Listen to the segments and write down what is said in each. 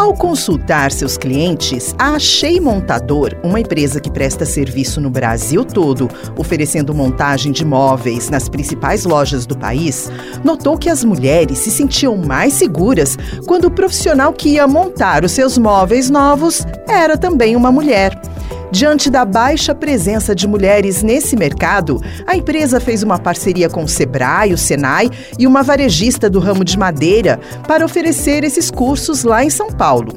Ao consultar seus clientes, a Achei Montador, uma empresa que presta serviço no Brasil todo, oferecendo montagem de móveis nas principais lojas do país, notou que as mulheres se sentiam mais seguras quando o profissional que ia montar os seus móveis novos era também uma mulher. Diante da baixa presença de mulheres nesse mercado, a empresa fez uma parceria com o Sebrae, o Senai e uma varejista do ramo de madeira para oferecer esses cursos lá em São Paulo.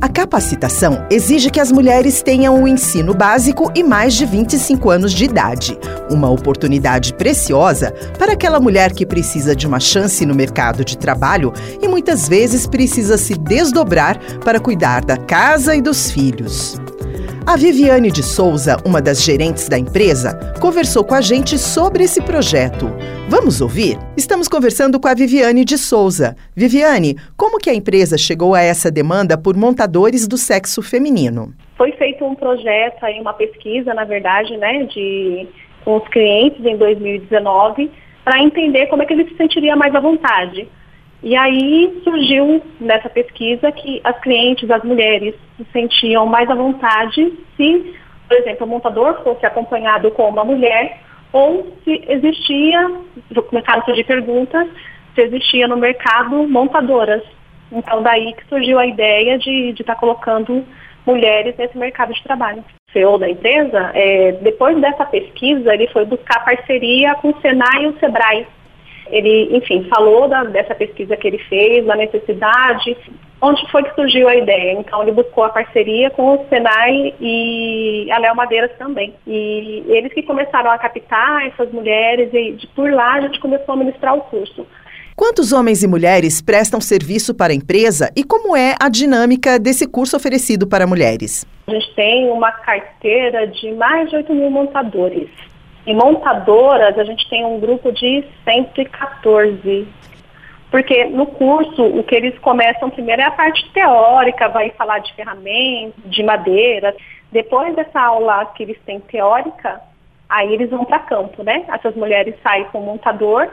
A capacitação exige que as mulheres tenham o um ensino básico e mais de 25 anos de idade, uma oportunidade preciosa para aquela mulher que precisa de uma chance no mercado de trabalho e muitas vezes precisa se desdobrar para cuidar da casa e dos filhos. A Viviane de Souza, uma das gerentes da empresa, conversou com a gente sobre esse projeto. Vamos ouvir? Estamos conversando com a Viviane de Souza. Viviane, como que a empresa chegou a essa demanda por montadores do sexo feminino? Foi feito um projeto aí, uma pesquisa, na verdade, né, de com os clientes em 2019, para entender como é que eles se sentiriam mais à vontade. E aí surgiu nessa pesquisa que as clientes, as mulheres, se sentiam mais à vontade se, por exemplo, o montador fosse acompanhado com uma mulher ou se existia, começaram a surgir perguntas, se existia no mercado montadoras. Então daí que surgiu a ideia de estar tá colocando mulheres nesse mercado de trabalho. O CEO da empresa, é, depois dessa pesquisa, ele foi buscar parceria com o Senai e o Sebrae ele, enfim, falou da, dessa pesquisa que ele fez, da necessidade, onde foi que surgiu a ideia. Então, ele buscou a parceria com o Senai e a Léo Madeiras também. E eles que começaram a captar essas mulheres e de, por lá a gente começou a ministrar o curso. Quantos homens e mulheres prestam serviço para a empresa e como é a dinâmica desse curso oferecido para mulheres? A gente tem uma carteira de mais de 8 mil montadores. Em montadoras, a gente tem um grupo de 114. Porque no curso, o que eles começam primeiro é a parte teórica, vai falar de ferramentas, de madeira. Depois dessa aula que eles têm teórica, aí eles vão para campo, né? Essas mulheres saem com o montador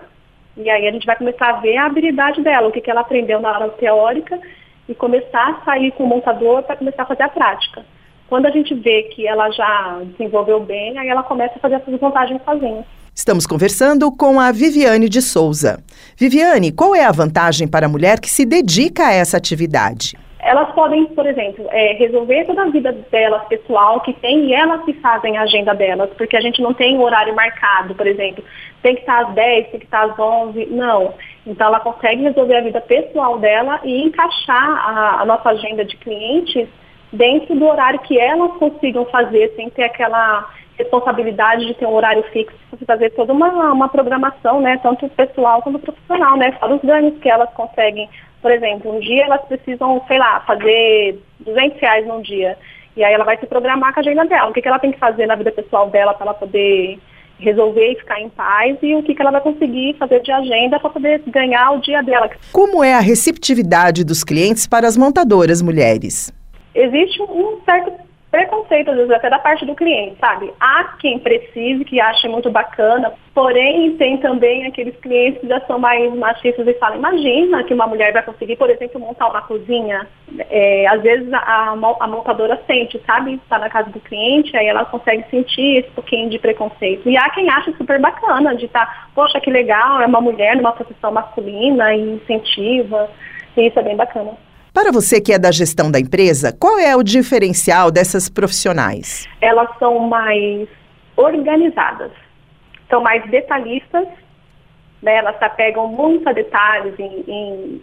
e aí a gente vai começar a ver a habilidade dela, o que, que ela aprendeu na aula teórica e começar a sair com o montador para começar a fazer a prática. Quando a gente vê que ela já desenvolveu bem, aí ela começa a fazer essas montagens sozinha. Estamos conversando com a Viviane de Souza. Viviane, qual é a vantagem para a mulher que se dedica a essa atividade? Elas podem, por exemplo, é, resolver toda a vida delas pessoal que tem e elas que fazem a agenda delas, porque a gente não tem horário marcado, por exemplo, tem que estar às 10, tem que estar às 11, não. Então ela consegue resolver a vida pessoal dela e encaixar a, a nossa agenda de clientes dentro do horário que elas consigam fazer, sem ter aquela responsabilidade de ter um horário fixo, fazer toda uma, uma programação, né, tanto pessoal quanto profissional, né, fora os ganhos que elas conseguem. Por exemplo, um dia elas precisam, sei lá, fazer 200 reais num dia, e aí ela vai se programar com a agenda dela. O que, que ela tem que fazer na vida pessoal dela para ela poder resolver e ficar em paz e o que, que ela vai conseguir fazer de agenda para poder ganhar o dia dela. Como é a receptividade dos clientes para as montadoras mulheres? Existe um certo preconceito, às vezes, até da parte do cliente, sabe? Há quem precise, que ache muito bacana, porém tem também aqueles clientes que já são mais machistas e falam, imagina que uma mulher vai conseguir, por exemplo, montar uma cozinha. É, às vezes a, a montadora sente, sabe? Está na casa do cliente, aí ela consegue sentir esse pouquinho de preconceito. E há quem acha super bacana, de estar, tá, poxa, que legal, é uma mulher numa profissão masculina e incentiva. E isso é bem bacana. Para você que é da gestão da empresa, qual é o diferencial dessas profissionais? Elas são mais organizadas, são mais detalhistas, né? elas se apegam muito a detalhes em, em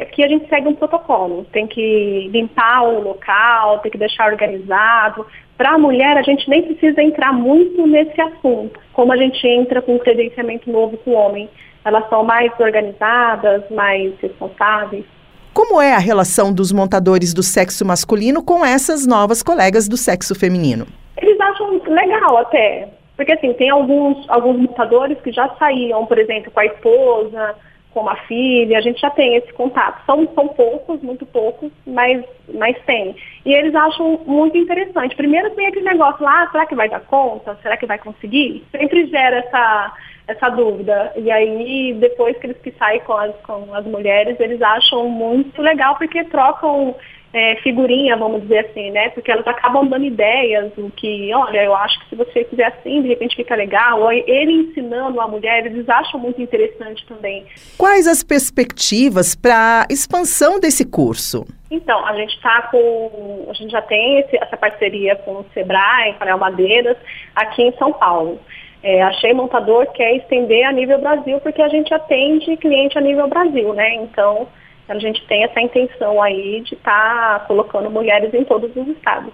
aqui a gente segue um protocolo, tem que limpar o local, tem que deixar organizado. Para a mulher, a gente nem precisa entrar muito nesse assunto, como a gente entra com um credenciamento novo com o homem. Elas são mais organizadas, mais responsáveis. Como é a relação dos montadores do sexo masculino com essas novas colegas do sexo feminino? Eles acham legal até. Porque assim, tem alguns, alguns montadores que já saíam, por exemplo, com a esposa, com uma filha, a gente já tem esse contato. São, são poucos, muito poucos, mas, mas tem. E eles acham muito interessante. Primeiro tem aquele negócio lá, será que vai dar conta? Será que vai conseguir? Sempre gera essa, essa dúvida. E aí, depois que eles que saem com as, com as mulheres, eles acham muito legal porque trocam é, figurinha, vamos dizer assim, né? Porque elas acabam dando ideias, o que, olha, eu acho que se você fizer assim, de repente fica legal. Ou ele ensinando a mulher, eles acham muito interessante também. Quais as perspectivas para expansão desse curso? Então, a gente está com. A gente já tem esse, essa parceria com o Sebrae, Canal Madeiras, aqui em São Paulo. É, a Shea Montador quer estender a nível Brasil, porque a gente atende cliente a nível Brasil, né? Então, a gente tem essa intenção aí de estar tá colocando mulheres em todos os estados.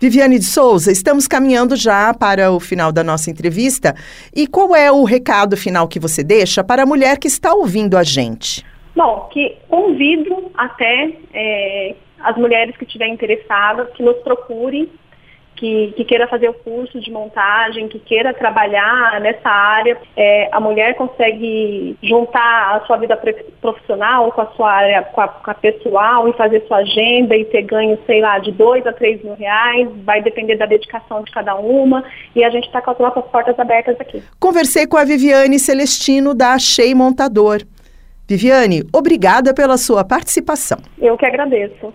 Viviane de Souza, estamos caminhando já para o final da nossa entrevista. E qual é o recado final que você deixa para a mulher que está ouvindo a gente? Bom, que convido até é, as mulheres que estiverem interessadas que nos procurem que, que, queira fazer o curso de montagem, que queira trabalhar nessa área, é, a mulher consegue juntar a sua vida profissional com a sua área, com a, com a, pessoal e fazer sua agenda e ter ganho, sei lá, de dois a três mil reais, vai depender da dedicação de cada uma e a gente está com as nossas portas abertas aqui. Conversei com a Viviane Celestino da Achei Montador. Viviane, obrigada pela sua participação. Eu que agradeço.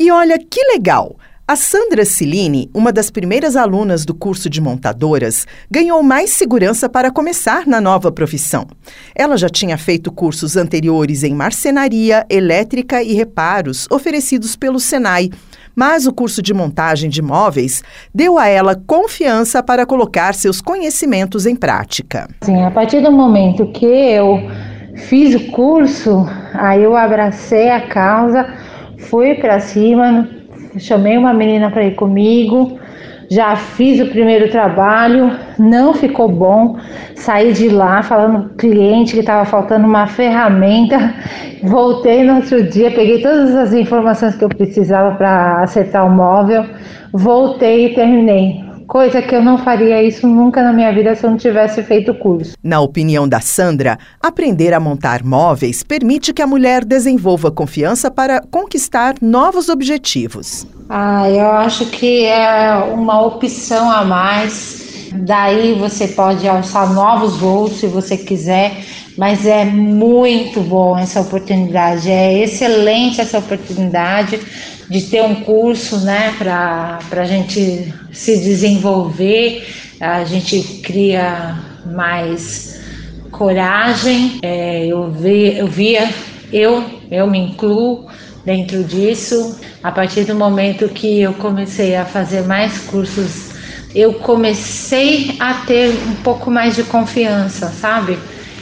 E olha que legal! A Sandra Ciline, uma das primeiras alunas do curso de montadoras, ganhou mais segurança para começar na nova profissão. Ela já tinha feito cursos anteriores em marcenaria, elétrica e reparos oferecidos pelo Senai, mas o curso de montagem de móveis deu a ela confiança para colocar seus conhecimentos em prática. Sim, a partir do momento que eu fiz o curso, aí eu abracei a causa, fui para cima, chamei uma menina para ir comigo, já fiz o primeiro trabalho, não ficou bom. Saí de lá falando pro cliente que estava faltando uma ferramenta. Voltei no outro dia, peguei todas as informações que eu precisava para acertar o móvel, voltei e terminei coisa que eu não faria isso nunca na minha vida se eu não tivesse feito o curso. Na opinião da Sandra, aprender a montar móveis permite que a mulher desenvolva confiança para conquistar novos objetivos. Ah, eu acho que é uma opção a mais. Daí você pode alçar novos voos se você quiser, mas é muito bom essa oportunidade, é excelente essa oportunidade de ter um curso né, para a gente se desenvolver, a gente cria mais coragem. É, eu, vi, eu via, eu, eu me incluo dentro disso. A partir do momento que eu comecei a fazer mais cursos, eu comecei a ter um pouco mais de confiança, sabe?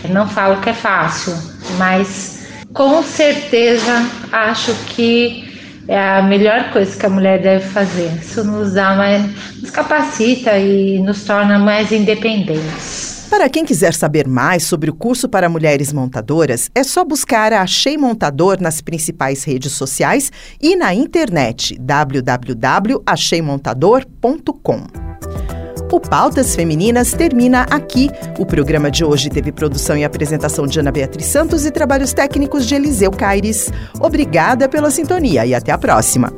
Não falo que é fácil, mas com certeza acho que é a melhor coisa que a mulher deve fazer. Isso nos dá mais, nos capacita e nos torna mais independentes. Para quem quiser saber mais sobre o curso para mulheres montadoras, é só buscar a Achei Montador nas principais redes sociais e na internet www.acheimontador.com. O Pautas Femininas termina aqui. O programa de hoje teve produção e apresentação de Ana Beatriz Santos e trabalhos técnicos de Eliseu Caires. Obrigada pela sintonia e até a próxima.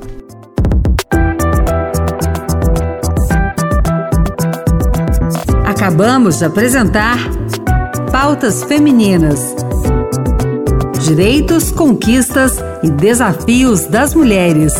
Acabamos de apresentar Pautas Femininas. Direitos, conquistas e desafios das mulheres.